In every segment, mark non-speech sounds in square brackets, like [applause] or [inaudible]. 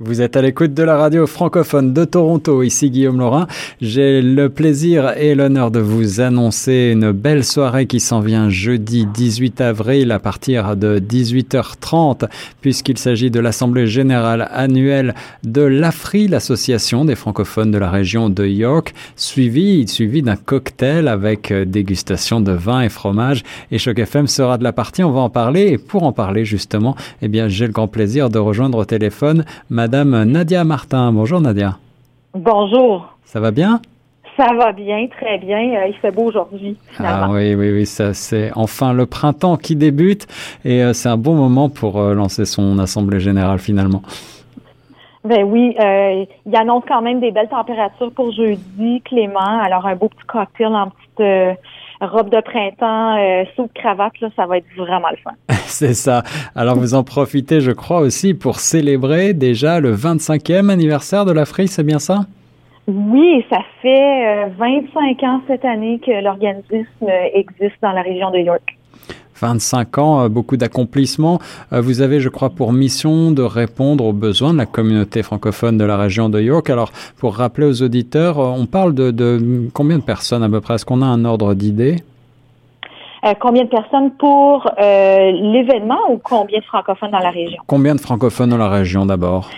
Vous êtes à l'écoute de la radio francophone de Toronto, ici Guillaume Laurin. J'ai le plaisir et l'honneur de vous annoncer une belle soirée qui s'en vient jeudi 18 avril à partir de 18h30 puisqu'il s'agit de l'Assemblée générale annuelle de l'AFRI, l'association des francophones de la région de York, suivi, suivi d'un cocktail avec dégustation de vin et fromage. Et Choc FM sera de la partie, on va en parler. Et pour en parler justement, eh bien j'ai le grand plaisir de rejoindre au téléphone Madame Nadia Martin. Bonjour Nadia. Bonjour. Ça va bien? Ça va bien, très bien. Euh, il fait beau aujourd'hui. Ah oui, oui, oui, ça c'est enfin le printemps qui débute et euh, c'est un bon moment pour euh, lancer son assemblée générale finalement. Ben oui, il annonce quand même des belles températures pour jeudi, Clément. Alors un beau petit cocktail en petite robe de printemps, euh, sous cravate, là, ça va être vraiment le fun. [laughs] C'est ça. Alors vous en profitez, je crois, aussi pour célébrer déjà le 25e anniversaire de la Frise, c'est bien ça? Oui, ça fait 25 euh, ans cette année que l'organisme existe dans la région de York. 25 ans, euh, beaucoup d'accomplissements. Euh, vous avez, je crois, pour mission de répondre aux besoins de la communauté francophone de la région de York. Alors, pour rappeler aux auditeurs, euh, on parle de, combien de personnes à peu près? Est-ce qu'on a un ordre d'idée? Combien de personnes pour l'événement ou combien de francophones dans la région? Combien de francophones dans la région d'abord?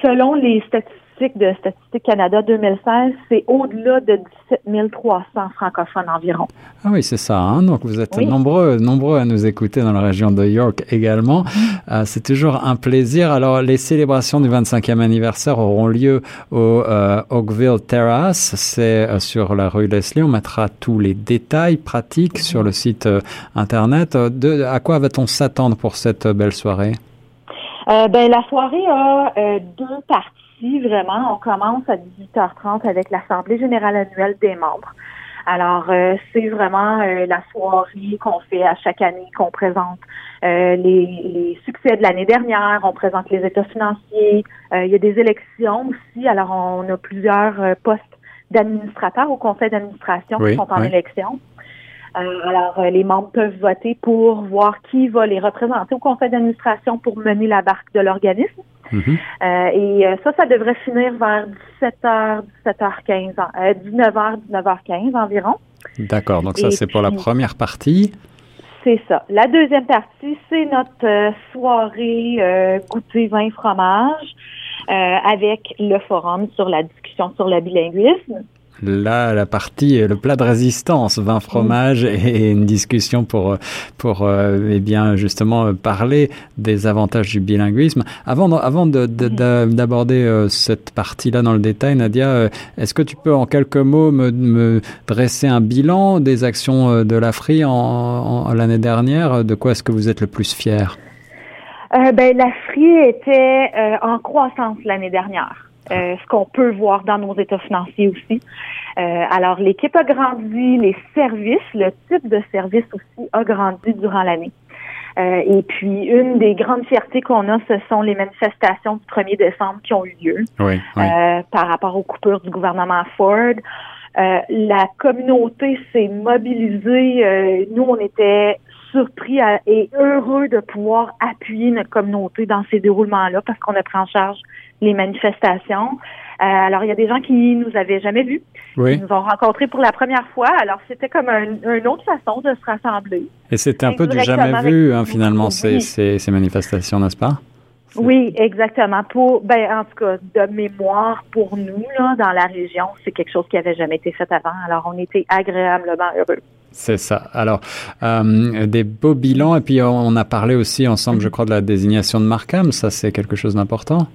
selon les statistiques de Statistique Canada 2016, c'est au-delà de 17 300 francophones environ. Ah oui, c'est ça. Hein? Donc vous êtes nombreux, nombreux à nous écouter dans la région de York également. Mm-hmm. Euh, c'est toujours un plaisir. Alors les célébrations du 25e anniversaire auront lieu au euh, Oakville Terrace. C'est euh, sur la rue Leslie. On mettra tous les détails pratiques sur le site internet. De, à quoi va-t-on s'attendre pour cette belle soirée? ben, la soirée a deux parties vraiment, on commence à 18h30 avec l'Assemblée générale annuelle des membres. Alors, euh, c'est vraiment euh, la soirée qu'on fait à chaque année, qu'on présente euh, les, succès de l'année dernière, on présente les états financiers. il y a des élections aussi. Alors, on a plusieurs postes d'administrateurs au conseil d'administration qui sont en élection. alors, les membres peuvent voter pour voir qui va les représenter au conseil d'administration pour mener la barque de l'organisme. Euh, et euh, ça, ça devrait finir vers 17h, 17h15, 19h, 19h15 environ. D'accord, donc ça c'est pour la première partie. C'est ça. La deuxième partie, c'est notre euh, soirée goûter vin fromage avec le forum sur la discussion sur le bilinguisme. Là, la partie, le plat de résistance, vin fromage et une discussion pour, pour euh, eh bien, justement parler des avantages du bilinguisme. Avant, avant d'aborder euh, cette partie-là dans le détail, Nadia, euh, est-ce que tu peux en quelques mots me, me dresser un bilan des actions de l'AFRI en, en l'année dernière? De quoi est-ce que vous êtes le plus fier? Euh, ben, l'AFRI était en croissance l'année dernière. Euh, ce qu'on peut voir dans nos états financiers aussi. Euh, alors, l'équipe a grandi, les services, le type de service aussi a grandi durant l'année. Euh, et puis, une des grandes fiertés qu'on a, ce sont les manifestations du 1er décembre qui ont eu lieu oui, par rapport aux coupures du gouvernement Ford. la communauté s'est mobilisée. nous, on était surpris et heureux de pouvoir appuyer notre communauté dans ces déroulements-là parce qu'on a pris en charge les manifestations. Euh, alors, il y a des gens qui nous avaient jamais vus. Oui. Ils nous ont rencontrés pour la première fois. Alors, c'était comme une autre façon de se rassembler. Et c'était un peu du jamais vu, hein, finalement, ces, ces, ces manifestations, n'est-ce pas? Oui, exactement. Pour, ben, en tout cas, de mémoire pour nous, là, dans la région, c'est quelque chose qui avait jamais été fait avant. Alors, on était agréablement heureux. C'est ça. Alors, euh, des beaux bilans. Et puis, on a parlé aussi ensemble, je crois, de la désignation de Markham. Ça, c'est quelque chose d'important?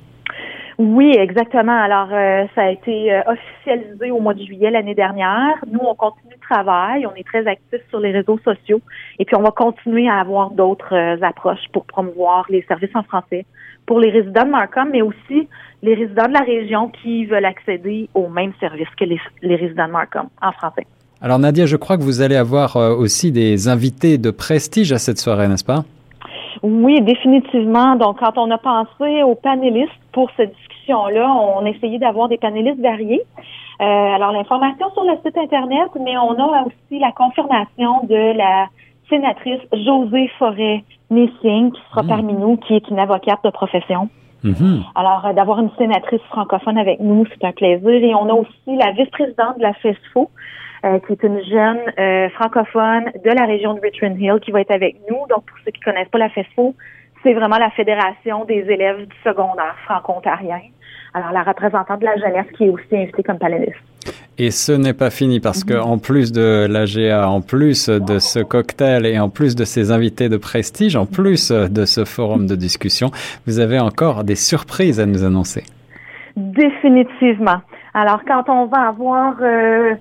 Oui, exactement. Alors, euh, ça a été euh, officialisé au mois de juillet l'année dernière. Nous, on continue le travail, on est très actifs sur les réseaux sociaux et puis on va continuer à avoir d'autres euh, approches pour promouvoir les services en français pour les résidents de Markham, mais aussi les résidents de la région qui veulent accéder aux mêmes services que les, les résidents de Markham en français. Alors Nadia, je crois que vous allez avoir aussi des invités de prestige à cette soirée, n'est-ce pas? Oui, définitivement. Donc, quand on a pensé aux panélistes pour cette discussion-là, on a essayé d'avoir des panélistes variés. Euh, alors, l'information sur le site Internet, mais on a aussi la confirmation de la sénatrice Josée Forêt-Nissing, qui sera mmh. parmi nous, qui est une avocate de profession. Mhm. Alors, euh, d'avoir une sénatrice francophone avec nous, c'est un plaisir. Et on a aussi la vice-présidente de la FESFO, euh, qui est une jeune euh, francophone de la région de Richmond Hill, qui va être avec nous. Donc, pour ceux qui connaissent pas la FESFO, c'est vraiment la Fédération des élèves du secondaire franco-ontarien. Alors, la représentante de la jeunesse qui est aussi invitée comme panéliste. Et ce n'est pas fini parce que en plus de l'AGA, en plus de ce cocktail et en plus de ces invités de prestige, en plus de ce forum de discussion, vous avez encore des surprises à nous annoncer. Définitivement. Alors, quand on va avoir euh,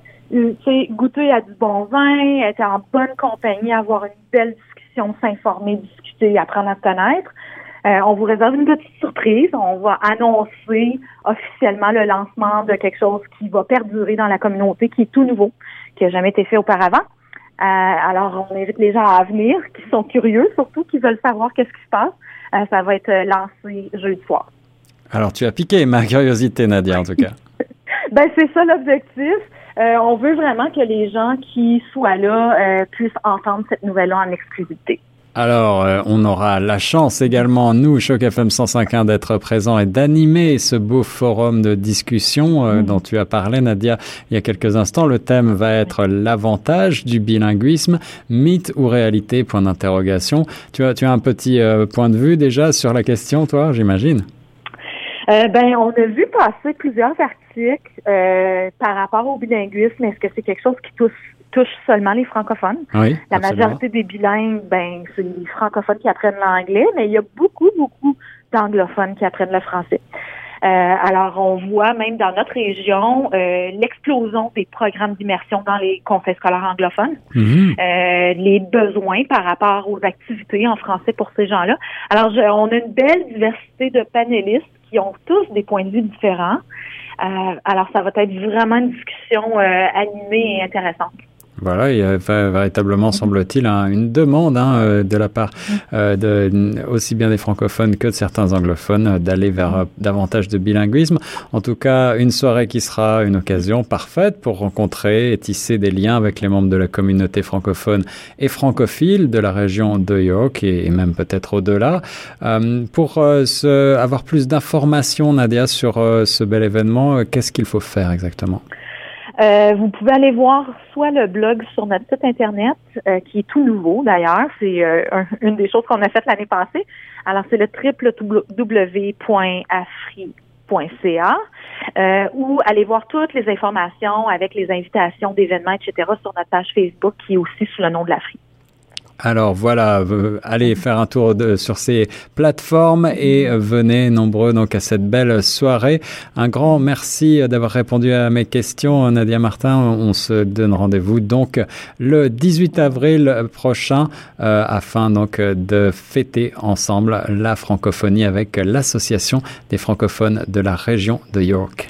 goûté à du bon vin, être en bonne compagnie, avoir une belle discussion, s'informer, discuter, apprendre à se connaître, euh, on vous réserve une petite surprise. On va annoncer officiellement le lancement de quelque chose qui va perdurer dans la communauté, qui est tout nouveau, qui n'a jamais été fait auparavant. Euh, alors, on invite les gens à venir, qui sont curieux surtout, qui veulent savoir qu'est-ce qui se passe. Euh, ça va être lancé jeudi soir. Alors, tu as piqué ma curiosité, Nadia, en tout cas. [laughs] ben, c'est ça l'objectif. on veut vraiment que les gens qui soient là puissent entendre cette nouvelle-là en exclusivité. Alors, euh, on aura la chance également, nous, Choc FM 105.1, d'être présents et d'animer ce beau forum de discussion euh, mm. dont tu as parlé, Nadia, il y a quelques instants. Le thème va être l'avantage du bilinguisme, mythe ou réalité, point d'interrogation. Tu as, tu as un petit euh, point de vue déjà sur la question, toi, j'imagine? ben, on a vu passer plusieurs articles par rapport au bilinguisme. Est-ce que c'est quelque chose qui touche touche seulement les francophones. la majorité des bilingues, ben, c'est les francophones qui apprennent l'anglais, mais il y a beaucoup, beaucoup d'anglophones qui apprennent le français. Euh, alors, on voit même dans notre région euh, l'explosion des programmes d'immersion dans les conseils scolaires anglophones, mhm. euh, les besoins par rapport aux activités en français pour ces gens-là. Alors, on a une belle diversité de panélistes qui ont tous des points de vue différents. alors, ça va être vraiment une discussion animée et intéressante. Voilà, il y a véritablement, semble-t-il, une demande hein, euh, de la part euh, de, aussi bien des francophones que de certains anglophones euh, d'aller vers davantage de bilinguisme. En tout cas, une soirée qui sera une occasion parfaite pour rencontrer et tisser des liens avec les membres de la communauté francophone et francophile de la région de York et, même peut-être au-delà. pour avoir plus d'informations, Nadia, sur ce bel événement, qu'est-ce qu'il faut faire exactement? Euh, vous pouvez aller voir soit le blog sur notre site internet, euh, qui est tout nouveau d'ailleurs. C'est euh, une des choses qu'on a faites l'année passée. Alors, c'est le www.afri.ca ou aller voir toutes les informations avec les invitations d'événements, etc. sur notre page Facebook qui est aussi sous le nom de l'Afri. Alors voilà, allez faire un tour sur ces plateformes et venez nombreux donc à cette belle soirée. Un grand merci d'avoir répondu à mes questions, Nadia Martin. On se donne rendez-vous donc le 18 avril prochain euh, afin donc de fêter ensemble la francophonie avec l'association des francophones de la région de York.